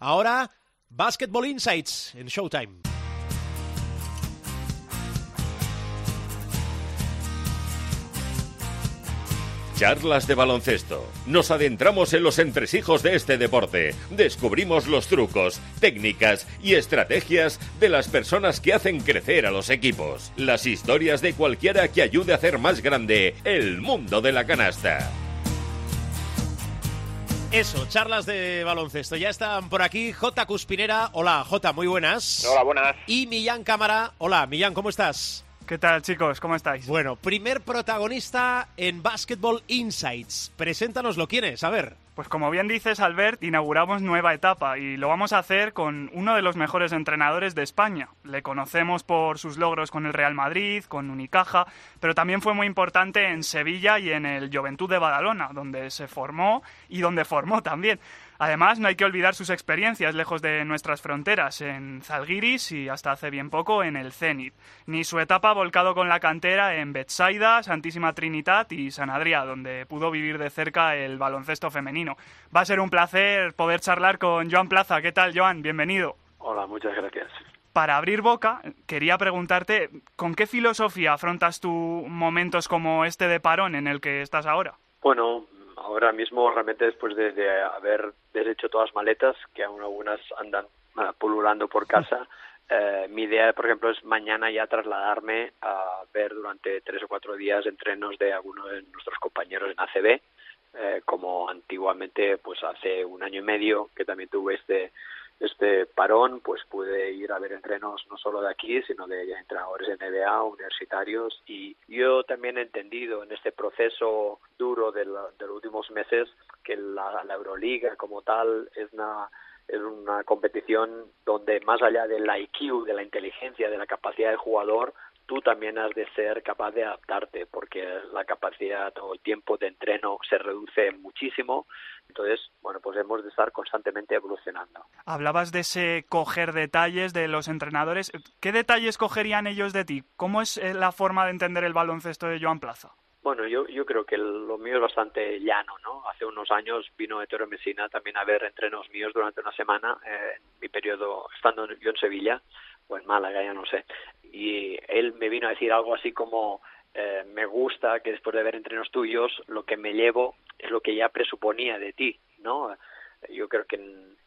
Ahora, Basketball Insights en Showtime. Charlas de baloncesto. Nos adentramos en los entresijos de este deporte. Descubrimos los trucos, técnicas y estrategias de las personas que hacen crecer a los equipos. Las historias de cualquiera que ayude a hacer más grande el mundo de la canasta. Eso, charlas de baloncesto. Ya están por aquí J. Cuspinera. Hola, J, muy buenas. Hola, buenas. Y Millán Cámara. Hola, Millán, ¿cómo estás? ¿Qué tal, chicos? ¿Cómo estáis? Bueno, primer protagonista en Basketball Insights. Preséntanoslo, ¿quién es? A ver. Pues como bien dices, Albert, inauguramos nueva etapa y lo vamos a hacer con uno de los mejores entrenadores de España. Le conocemos por sus logros con el Real Madrid, con Unicaja, pero también fue muy importante en Sevilla y en el Juventud de Badalona, donde se formó y donde formó también. Además, no hay que olvidar sus experiencias lejos de nuestras fronteras, en Zalgiris y hasta hace bien poco en el Zenit, ni su etapa volcado con la cantera en Betsaida, Santísima Trinidad y San Adrià, donde pudo vivir de cerca el baloncesto femenino. Va a ser un placer poder charlar con Joan Plaza. ¿Qué tal, Joan? Bienvenido. Hola, muchas gracias. Para abrir boca, quería preguntarte, ¿con qué filosofía afrontas tú momentos como este de parón en el que estás ahora? Bueno, ahora mismo realmente después de, haber deshecho todas las maletas, que aún algunas andan uh, pululando por casa, eh, mi idea, por ejemplo, es mañana ya trasladarme a ver durante tres o cuatro días entrenos de algunos de nuestros compañeros en ACB, eh, como antiguamente, pues hace un año y medio que también tuve este este parón, pues pude ir a ver entrenos no solo de aquí, sino de entrenadores de NBA, universitarios, y yo también he entendido en este proceso duro de, los últimos meses que la, la Euroliga como tal es una es una competición donde más allá del IQ, de la inteligencia, de la capacidad del jugador, tú también has de ser capaz de adaptarte porque la capacidad o el tiempo de entreno se reduce muchísimo. Entonces, bueno, pues hemos de estar constantemente evolucionando. Hablabas de ese coger detalles de los entrenadores. ¿Qué detalles cogerían ellos de ti? ¿Cómo es eh, la forma de entender el baloncesto de Joan Plaza? Bueno, yo, yo creo que lo mío es bastante llano, ¿no? Hace unos años vino Ettore Messina también a ver entrenos míos durante una semana, eh, en mi periodo estando yo en Sevilla, o en Málaga, ya no sé. Y él me vino a decir algo así como, eh, me gusta que después de ver entrenos tuyos, lo que me llevo es lo que ya presuponía de ti, ¿no? Yo creo que,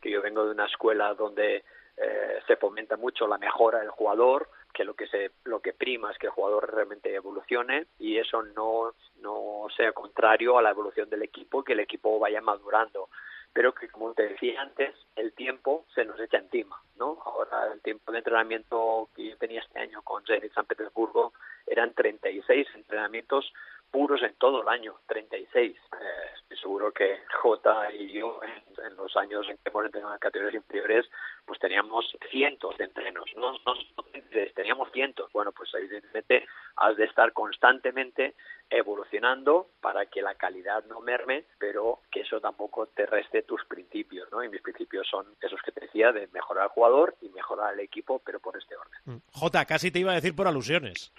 que yo vengo de una escuela donde eh, se fomenta mucho la mejora del jugador, que lo que se lo que prima es que el jugador realmente evolucione y eso no no sea contrario a la evolución del equipo que el equipo vaya madurando pero que como te decía antes, el tiempo se nos echa encima, ¿no? Ahora el tiempo de entrenamiento que yo tenía este año con Zenit San Petersburgo eran 36 entrenamientos puros en todo el año, 36. Eh, seguro que J y yo en, los años en que hemos entrenado en categorías inferiores, pues teníamos cientos de entrenos, no, no, no teníamos cientos. Bueno, pues evidentemente has de estar constantemente evolucionando para que la calidad no merme, pero que eso tampoco te reste tus principios, ¿no? Y mis principios son esos que te decía de mejorar al jugador y mejorar al equipo, pero por este orden. Mm. J, casi te iba a decir por alusiones.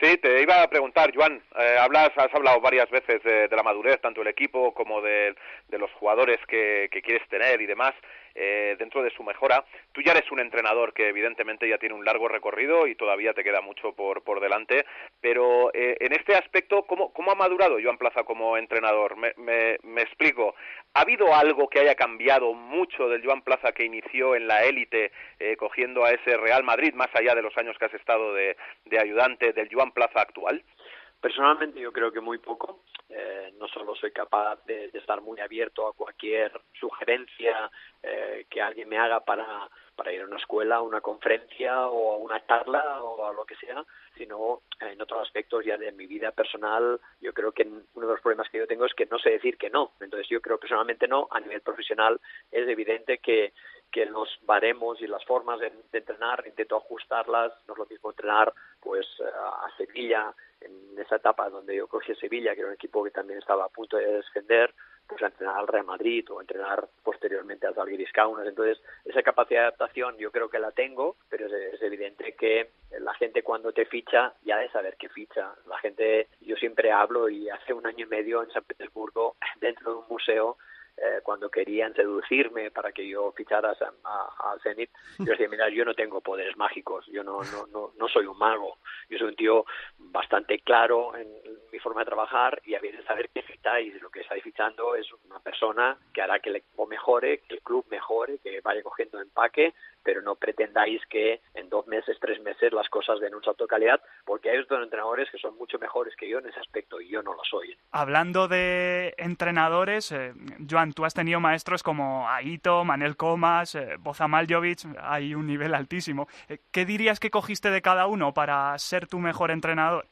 Sí, te iba a preguntar, Juan, eh, hablas, has hablado varias veces de, la madurez, tanto del equipo como de, los jugadores que, que quieres tener y demás. Eh, dentro de su mejora. Tú ya eres un entrenador que evidentemente ya tiene un largo recorrido y todavía te queda mucho por, por delante, pero eh, en este aspecto, ¿cómo, ¿cómo ha madurado Joan Plaza como entrenador? Me, me, explico. ¿Ha habido algo que haya cambiado mucho del Joan Plaza que inició en la élite eh, cogiendo a ese Real Madrid, más allá de los años que has estado de, de ayudante del Joan Plaza actual? Personalmente yo creo que muy poco. Eh, no solo soy capaz de, estar muy abierto a cualquier sugerencia eh, que alguien me haga para, para ir a una escuela, a una conferencia o a una charla o a lo que sea, sino en otros aspectos ya de mi vida personal. Yo creo que uno de los problemas que yo tengo es que no sé decir que no. Entonces yo creo personalmente no. A nivel profesional es evidente que que los baremos y las formas de, de, entrenar intento ajustarlas no es lo mismo entrenar pues a Sevilla en esa etapa donde yo cogí Sevilla, que era un equipo que también estaba a punto de descender, pues a entrenar al Real Madrid o a entrenar posteriormente al Zalgiris Kaunas. Entonces, esa capacidad de adaptación yo creo que la tengo, pero es, evidente que la gente cuando te ficha ya de saber qué ficha. La gente, yo siempre hablo y hace un año y medio en San Petersburgo, dentro de un museo, eh, cuando querían seducirme para que yo fichara a, Zenit, yo decía, mira, yo no tengo poderes mágicos, yo no, no, no, no soy un mago, yo soy un tío bastante claro en mi forma de trabajar y de saber qué fitáis, lo que estáis fichando es una persona que hará que el equipo mejore, que el club mejore, que vaya cogiendo empaque, pero no pretendáis que en dos meses, tres meses las cosas den un salto de calidad, porque hay otros entrenadores que son mucho mejores que yo en ese aspecto y yo no lo soy. Hablando de entrenadores, eh, Joan, tú has tenido maestros como Aito, Manel Comas, eh, hay un nivel altísimo. Eh, ¿Qué dirías que cogiste de cada uno para ser tu mejor entrenador?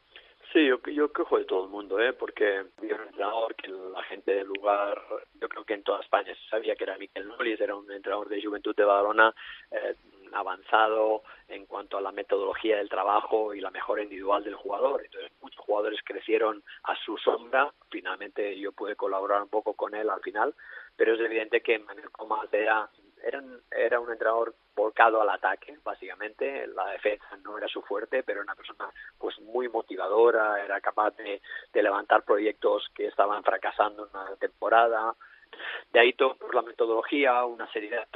Sí, yo, yo cojo de todo el mundo, ¿eh? porque había un entrenador que la gente del lugar, yo creo que en toda España se sabía que era Miquel Nolis, era un entrenador de Juventud de Badalona eh, avanzado en cuanto a la metodología del trabajo y la mejora individual del jugador. Entonces, muchos jugadores crecieron a su sombra. Finalmente, yo pude colaborar un poco con él al final, pero es evidente que Manuel Comas era era un entrenador volcado al ataque, básicamente. La defensa no era su fuerte, pero era una persona pues muy motivadora, era capaz de, levantar proyectos que estaban fracasando en una temporada. De ahí todo por la metodología, una seriedad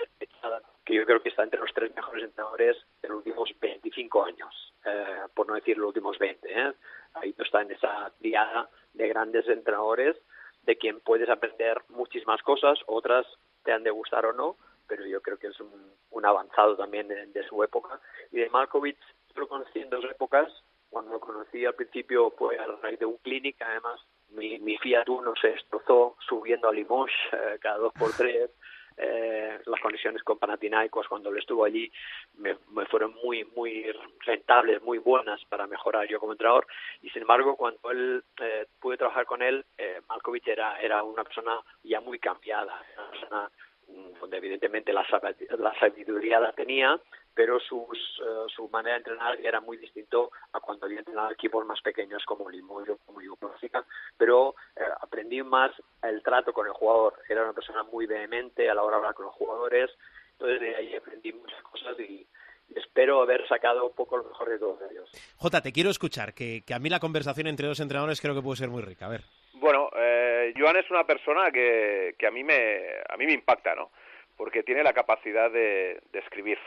que yo creo que está entre los tres mejores entrenadores de los últimos 25 años, eh, por no decir los últimos 20. ¿eh? Ahí está en esa triada de grandes entrenadores de quien puedes aprender muchísimas cosas, otras te han de gustar o no, pero yo creo que es un, avanzado también de, su época. Y de Malkovich lo conocí en dos épocas. Cuando lo conocí al principio fue a raíz de un clinic, además mi, mi Fiat Uno se destrozó subiendo a Limoges eh, cada dos por tres. Eh, las conexiones con Panathinaikos cuando él estuvo allí me, fueron muy muy rentables, muy buenas para mejorar yo como entrenador y sin embargo cuando él eh, pude trabajar con él, eh, Malkovich era, era una persona ya muy cambiada, una persona donde evidentemente la, sabiduría la tenía, pero sus, eh, su manera de entrenar era muy distinto a cuando había entrenado equipos más pequeños como Limoges como Yugoslavia, pero eh, aprendí más el trato con el jugador. Era una persona muy vehemente a la hora de hablar con los jugadores, entonces de ahí aprendí muchas cosas y, espero haber sacado un poco lo mejor de todos ellos. Jota, te quiero escuchar, que, que a mí la conversación entre dos entrenadores creo que puede ser muy rica. A ver. Joan es una persona que, que a, mí me, a mí me impacta, ¿no? Porque tiene la capacidad de, de escribir.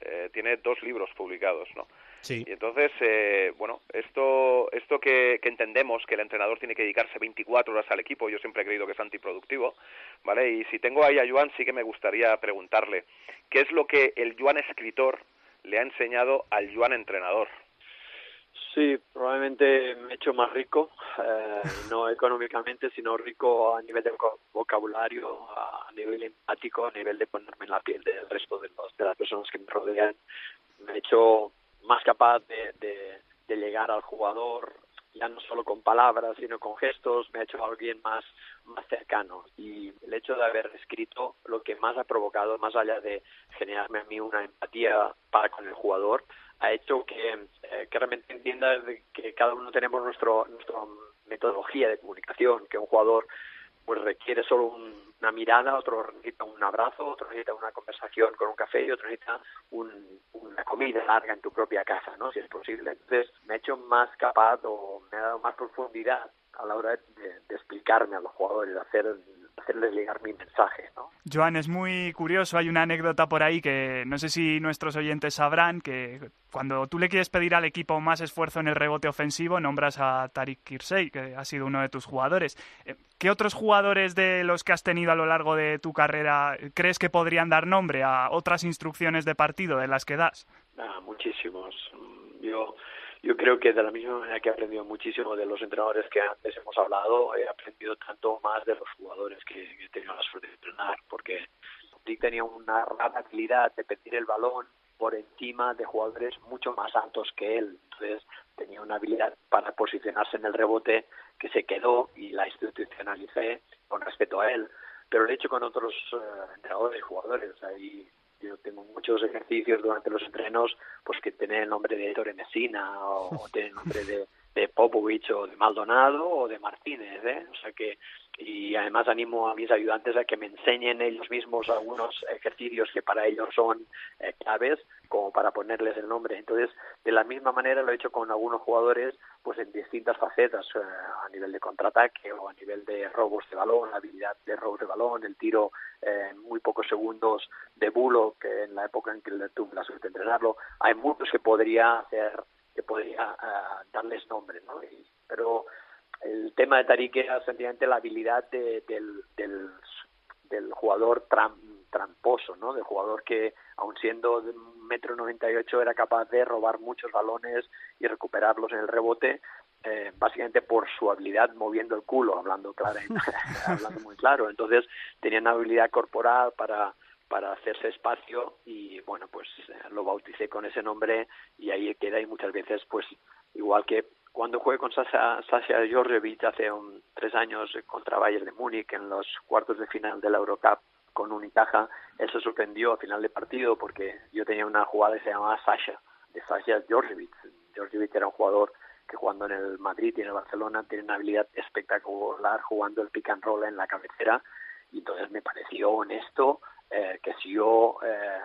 Eh, tiene dos libros publicados, ¿no? Sí. Y entonces, eh, bueno, esto, esto que, que, entendemos que el entrenador tiene que dedicarse 24 horas al equipo, yo siempre he creído que es antiproductivo, ¿vale? Y si tengo ahí a Joan, sí que me gustaría preguntarle, ¿qué es lo que el Joan escritor le ha enseñado al Joan entrenador? Sí, probablemente me he hecho más rico, eh, no económicamente, sino rico a nivel de vocabulario, a nivel empático, a nivel de ponerme en la piel del resto de, los, de las personas que me rodean. Me he hecho más capaz de, de, de llegar al jugador, ya no solo con palabras, sino con gestos, me ha hecho alguien más, más cercano. Y el hecho de haber escrito lo que más ha provocado, más allá de generarme a mí una empatía para con el jugador, ha hecho que, eh, que realmente entienda que cada uno tenemos nuestro, nuestra metodología de comunicación, que un jugador pues requiere solo una mirada, otro necesita un abrazo, otro necesita una conversación con un café y otro necesita una comida larga en tu propia casa, ¿no? Si es posible. Entonces me ha hecho más capaz o me ha dado más profundidad a la hora de, de explicarme a los jugadores, de hacer hacerles llegar mi mensaje. ¿no? Joan, es muy curioso, hay una anécdota por ahí que no sé si nuestros oyentes sabrán, que cuando tú le quieres pedir al equipo más esfuerzo en el rebote ofensivo, nombras a Tarik Kirsey, que ha sido uno de tus jugadores. Eh, ¿Qué otros jugadores de los que has tenido a lo largo de tu carrera crees que podrían dar nombre a otras instrucciones de partido de las que das? Ah, muchísimos. Yo yo creo que de la misma manera que he aprendido muchísimo de los entrenadores que antes hemos hablado, he aprendido tanto más de los jugadores que, he tenido la suerte de entrenar, porque Dick tenía una habilidad de pedir el balón por encima de jugadores mucho más altos que él. Entonces tenía una habilidad para posicionarse en el rebote que se quedó y la institucionalicé con respecto a él. Pero lo he hecho con otros eh, entrenadores y jugadores. Ahí yo tengo muchos ejercicios durante los entrenos pues que tienen el nombre de Torre Messina o, tienen el nombre de, de Popovich o de Maldonado o de Martínez, ¿eh? O sea que y además animo a mis ayudantes a que me enseñen ellos mismos algunos ejercicios que para ellos son eh, claves como para ponerles el nombre. Entonces, de la misma manera lo he hecho con algunos jugadores pues en distintas facetas, eh, a nivel de contraataque o a nivel de robos de balón, la habilidad de robos de balón, el tiro en muy pocos segundos de bulo, que en la época en que tuve la suerte de entrenarlo, hay muchos que podría hacer, que podría eh, darles nombre, ¿no? pero el tema de Tariq era sencillamente la habilidad del, del, del, jugador tramposo, ¿no? Del jugador que, aun siendo de metro noventa y ocho, era capaz de robar muchos balones y recuperarlos en el rebote, eh, básicamente por su habilidad moviendo el culo, hablando claro, hablando muy claro. Entonces tenía una habilidad corporal para para hacerse espacio y bueno pues eh, lo bauticé con ese nombre y ahí queda y muchas veces pues igual que cuando jugué con Sasha, Sasha hace un, tres años contra Bayern de Múnich en los cuartos de final de la Eurocup con Unicaja, él se sorprendió a final de partido porque yo tenía una jugada que se llamaba Sasha, de Sasha Djordjevic. Djordjevic era un jugador que jugando en el Madrid y en el Barcelona tiene una habilidad espectacular jugando el pick and roll en la cabecera y entonces me pareció honesto eh, que si yo eh,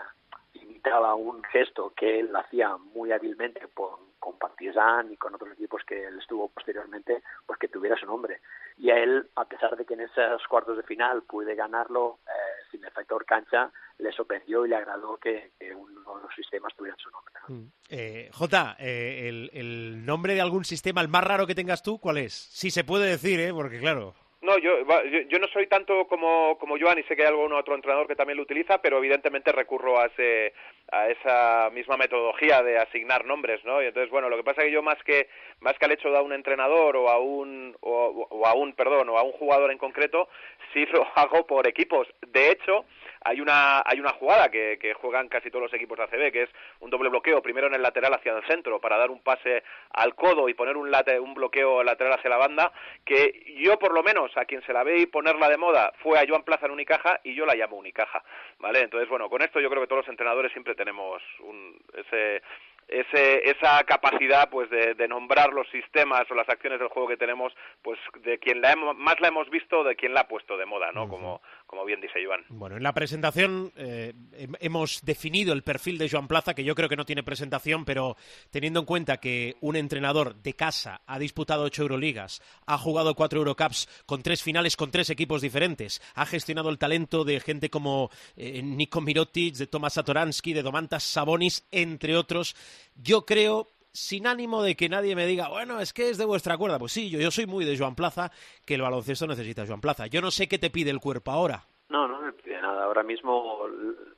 imitaba un gesto que él hacía muy hábilmente con, con Partizan y con otros equipos que él estuvo posteriormente, pues que tuviera su nombre. Y a él, a pesar de que en esos cuartos de final pude ganarlo eh, sin el factor cancha, le sorprendió y le agradó que, uno de los sistemas tuviera su nombre. Mm. Eh, J, eh, el, nombre de algún sistema, el más raro que tengas tú, ¿cuál es? Sí se puede decir, ¿eh? Porque claro... No, yo, yo, no soy tanto como, como Joan y sé que hay algún otro entrenador que también lo utiliza, pero evidentemente recurro a, ese, a esa misma metodología de asignar nombres, ¿no? Y entonces, bueno, lo que pasa es que yo más que, más que al hecho de a un entrenador o a un, o a un, perdón, o a un jugador en concreto, sí lo hago por equipos. De hecho, hay una, hay una jugada que, que juegan casi todos los equipos de ACB, que es un doble bloqueo, primero en el lateral hacia el centro, para dar un pase al codo y poner un, late, un bloqueo lateral hacia la banda, que yo por lo menos a quien se la ve y ponerla de moda fue a Joan Plaza en Unicaja y yo la llamo Unicaja, ¿vale? Entonces, bueno, con esto yo creo que todos los entrenadores siempre tenemos un, ese ese, esa capacidad pues de, de, nombrar los sistemas o las acciones del juego que tenemos pues de quien la más la hemos visto de quien la ha puesto de moda no como, como bien dice Joan bueno en la presentación eh, hemos definido el perfil de Joan Plaza que yo creo que no tiene presentación pero teniendo en cuenta que un entrenador de casa ha disputado ocho Euroligas ha jugado cuatro Eurocups con tres finales con tres equipos diferentes ha gestionado el talento de gente como eh, Nico Mirotic de Tomas Satoransky de Domantas Sabonis entre otros yo creo sin ánimo de que nadie me diga, bueno, es que es de vuestra cuerda. Pues sí, yo, yo soy muy de Joan Plaza, que el baloncesto necesita Joan Plaza. Yo no sé qué te pide el cuerpo ahora. No, no me pide nada. Ahora mismo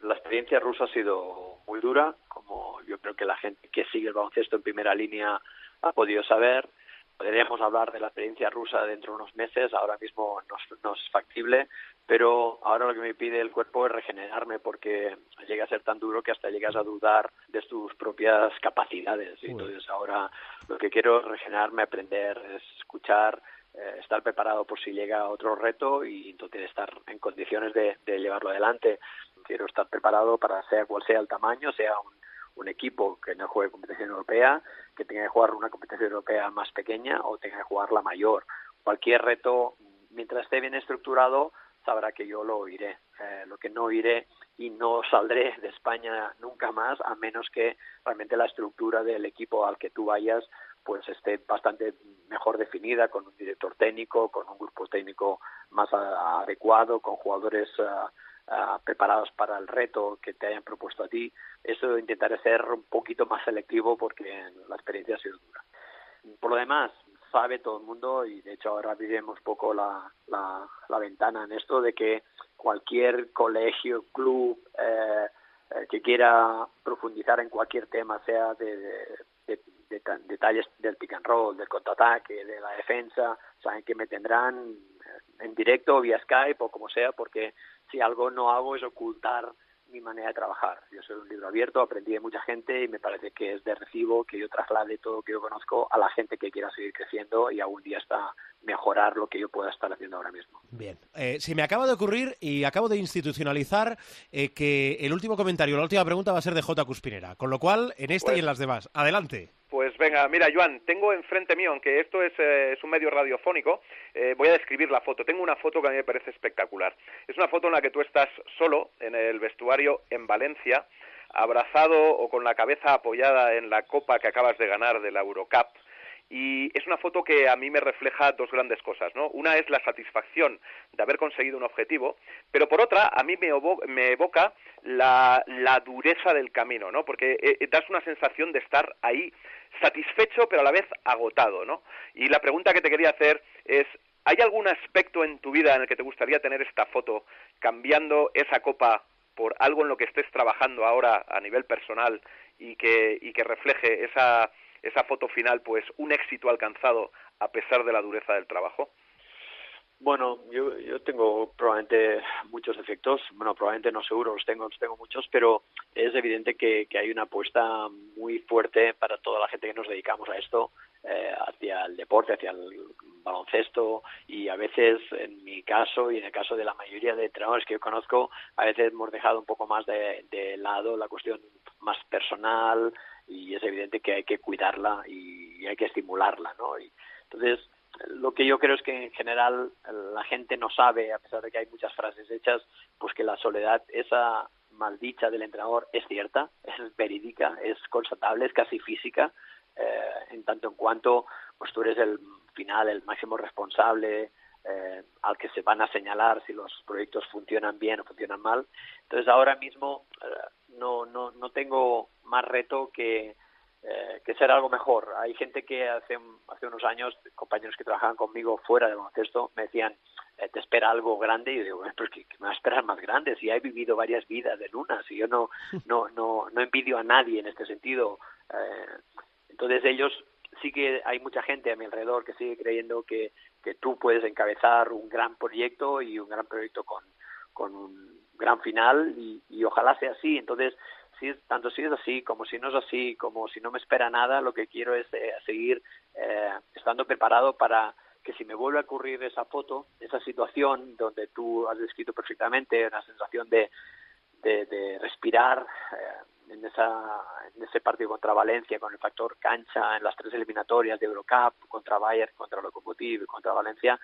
la experiencia rusa ha sido muy dura, como yo creo que la gente que sigue el baloncesto en primera línea ha podido saber. Podríamos hablar de la experiencia rusa dentro de unos meses, ahora mismo no es factible, pero ahora lo que me pide el cuerpo es regenerarme porque llega a ser tan duro que hasta llegas a dudar de tus propias capacidades. Entonces ahora lo que quiero es regenerarme, aprender, es escuchar, eh, estar preparado por si llega otro reto y entonces estar en condiciones de, llevarlo adelante. Quiero estar preparado para sea cual sea el tamaño, sea un, un equipo que no juegue competición europea, que tenga que jugar una competición europea más pequeña o tenga que jugar la mayor. Cualquier reto, mientras esté bien estructurado, sabrá que yo lo oiré. Eh, lo que no oiré y no saldré de España nunca más, a menos que realmente la estructura del equipo al que tú vayas pues esté bastante mejor definida, con un director técnico, con un grupo técnico más adecuado, con jugadores preparados para el reto que te hayan propuesto a ti. Eso intentaré ser un poquito más selectivo porque la experiencia ha sido dura. Por lo demás, sabe todo el mundo y de hecho ahora vivimos poco la, la, la ventana en esto de que cualquier colegio, club eh, eh, que quiera profundizar en cualquier tema, sea de, de, detalles del pick and roll, del contraataque, de la defensa, saben que me tendrán en directo, vía Skype o como sea, porque si algo no hago es ocultar mi manera de trabajar. Yo soy un libro abierto, aprendí de mucha gente y me parece que es de recibo que yo traslade todo lo que yo conozco a la gente que quiera seguir creciendo y algún día está mejorar lo que yo pueda estar haciendo ahora mismo. Bien, eh, se me acaba de ocurrir y acabo de institucionalizar eh, que el último comentario, la última pregunta va a ser de J. Cuspinera, con lo cual en esta y en las demás. Adelante. Pues venga, mira, Joan, tengo enfrente mío, aunque esto es, eh, un medio radiofónico, eh, voy a describir la foto. Tengo una foto que a mí me parece espectacular. Es una foto en la que tú estás solo en el vestuario en Valencia, abrazado o con la cabeza apoyada en la copa que acabas de ganar de la Eurocup y es una foto que a mí me refleja dos grandes cosas, ¿no? Una es la satisfacción de haber conseguido un objetivo, pero por otra a mí me, evoca la, dureza del camino, ¿no? Porque eh, eh, das una sensación de estar ahí satisfecho pero a la vez agotado, ¿no? Y la pregunta que te quería hacer es ¿hay algún aspecto en tu vida en el que te gustaría tener esta foto cambiando esa copa por algo en lo que estés trabajando ahora a nivel personal y que, y que refleje esa esa foto final, pues un éxito alcanzado a pesar de la dureza del trabajo? Bueno, yo, yo tengo probablemente muchos defectos, bueno, probablemente no seguro, los tengo, los tengo muchos, pero es evidente que, que hay una apuesta muy fuerte para toda la gente que nos dedicamos a esto, eh, hacia el deporte, hacia el baloncesto y a veces, en mi caso y en el caso de la mayoría de entrenadores que yo conozco, a veces hemos dejado un poco más de, de lado la cuestión más personal, y es evidente que hay que cuidarla y, hay que estimularla, ¿no? Y, entonces, lo que yo creo es que en general la gente no sabe, a pesar de que hay muchas frases hechas, pues que la soledad, esa maldicha del entrenador es cierta, es verídica, es constatable, es casi física, eh, en tanto en cuanto pues tú eres el final, el máximo responsable, eh, al que se van a señalar si los proyectos funcionan bien o funcionan mal. Entonces ahora mismo eh, no, no, no tengo más reto que, eh, que ser algo mejor. Hay gente que hace, hace unos años, compañeros que trabajaban conmigo fuera del baloncesto, me decían, te espera algo grande, y yo digo, pero que, me va a esperar más grande, si he vivido varias vidas de lunas, y yo no, no, no, no envidio a nadie en este sentido. entonces ellos sí que hay mucha gente a mi alrededor que sigue creyendo que, que tú puedes encabezar un gran proyecto y un gran proyecto con, con un gran final y, y ojalá sea así. Entonces, si, tanto si es así como si no es así, como si no me espera nada, lo que quiero es eh, seguir eh, estando preparado para que si me vuelve a ocurrir esa foto, esa situación donde tú has descrito perfectamente, una sensación de, de, respirar, eh, en, esa, en ese partido contra Valencia con el factor cancha en las tres eliminatorias de Eurocup contra Bayern, contra Lokomotiv y contra Valencia,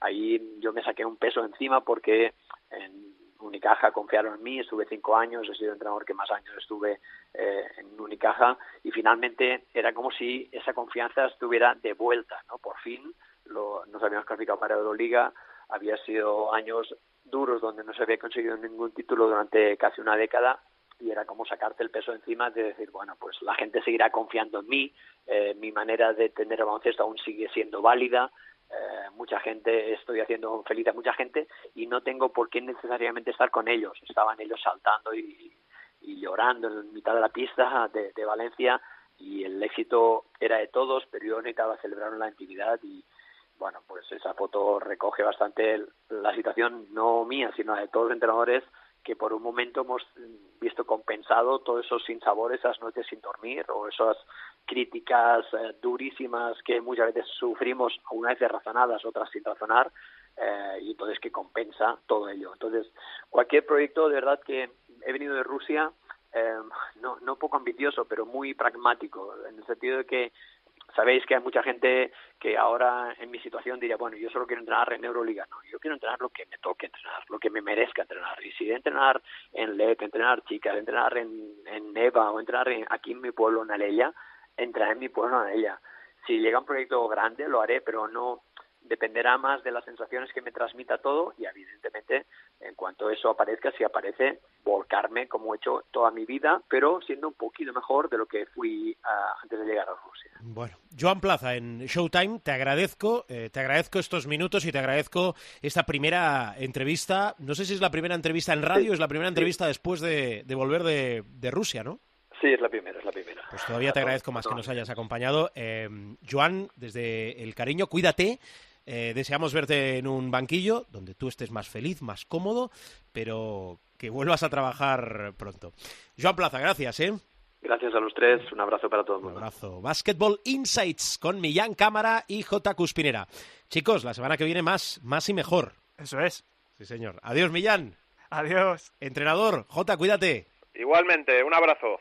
ahí yo me saqué un peso encima porque en Unicaja confiaron en mí, estuve cinco años, he sido el entrenador que más años estuve eh, en Unicaja y finalmente era como si esa confianza estuviera de vuelta, ¿no? Por fin lo, nos habíamos clasificado para Euroliga, había sido años duros donde no se había conseguido ningún título durante casi una década y era como sacarte el peso encima de decir, bueno, pues la gente seguirá confiando en mí, eh, mi manera de tener el baloncesto aún sigue siendo válida, eh, mucha gente, estoy haciendo feliz a mucha gente y no tengo por qué necesariamente estar con ellos. Estaban ellos saltando y, llorando en mitad de la pista de, Valencia y el éxito era de todos, pero yo necesitaba celebrar la intimidad y bueno, pues esa foto recoge bastante la situación no mía, sino de todos los entrenadores que por un momento hemos visto compensado todos esos sinsabores, esas noches sin dormir o esas críticas eh, durísimas que muchas veces sufrimos, una vez razonadas, otras sin razonar, eh, y entonces que compensa todo ello. Entonces, cualquier proyecto de verdad que he venido de Rusia, eh, no, no poco ambicioso, pero muy pragmático, en el sentido de que sabéis que hay mucha gente que ahora en mi situación diría, bueno, yo solo quiero entrenar en Euroliga. No, yo quiero entrenar lo que me toque entrenar, lo que me merezca entrenar. Y si entrenar en LEP, entrenar chicas, entrenar en, en Neva o entrenar aquí en mi pueblo, en Aleya, entrar en mi pueblo, en Aleya. Si llega un proyecto grande, lo haré, pero no dependerá más de las sensaciones que me transmita todo y evidentemente en cuanto eso aparezca, si aparece, volcarme como he hecho toda mi vida, pero siendo un poquito mejor de lo que fui ah, antes de llegar a Rusia. Bueno, Joan Plaza, en Showtime, te agradezco, eh, te agradezco estos minutos y te agradezco esta primera entrevista. No sé si es la primera entrevista en radio, es la primera entrevista después de, volver de, Rusia, ¿no? Sí, es la primera, es la primera. Pues todavía te agradezco más que nos hayas acompañado. Eh, Joan, desde el cariño, cuídate. Eh, deseamos verte en un banquillo donde tú estés más feliz, más cómodo, pero que vuelvas a trabajar pronto. Joan Plaza, gracias, ¿eh? Gracias a los tres, un abrazo para todos. Un abrazo. Basketball Insights con Millán Cámara y J. Cuspinera. Chicos, la semana que viene más, más y mejor. Eso es. Sí, señor. Adiós, Millán. Adiós. Entrenador, J, cuídate. Igualmente, un abrazo.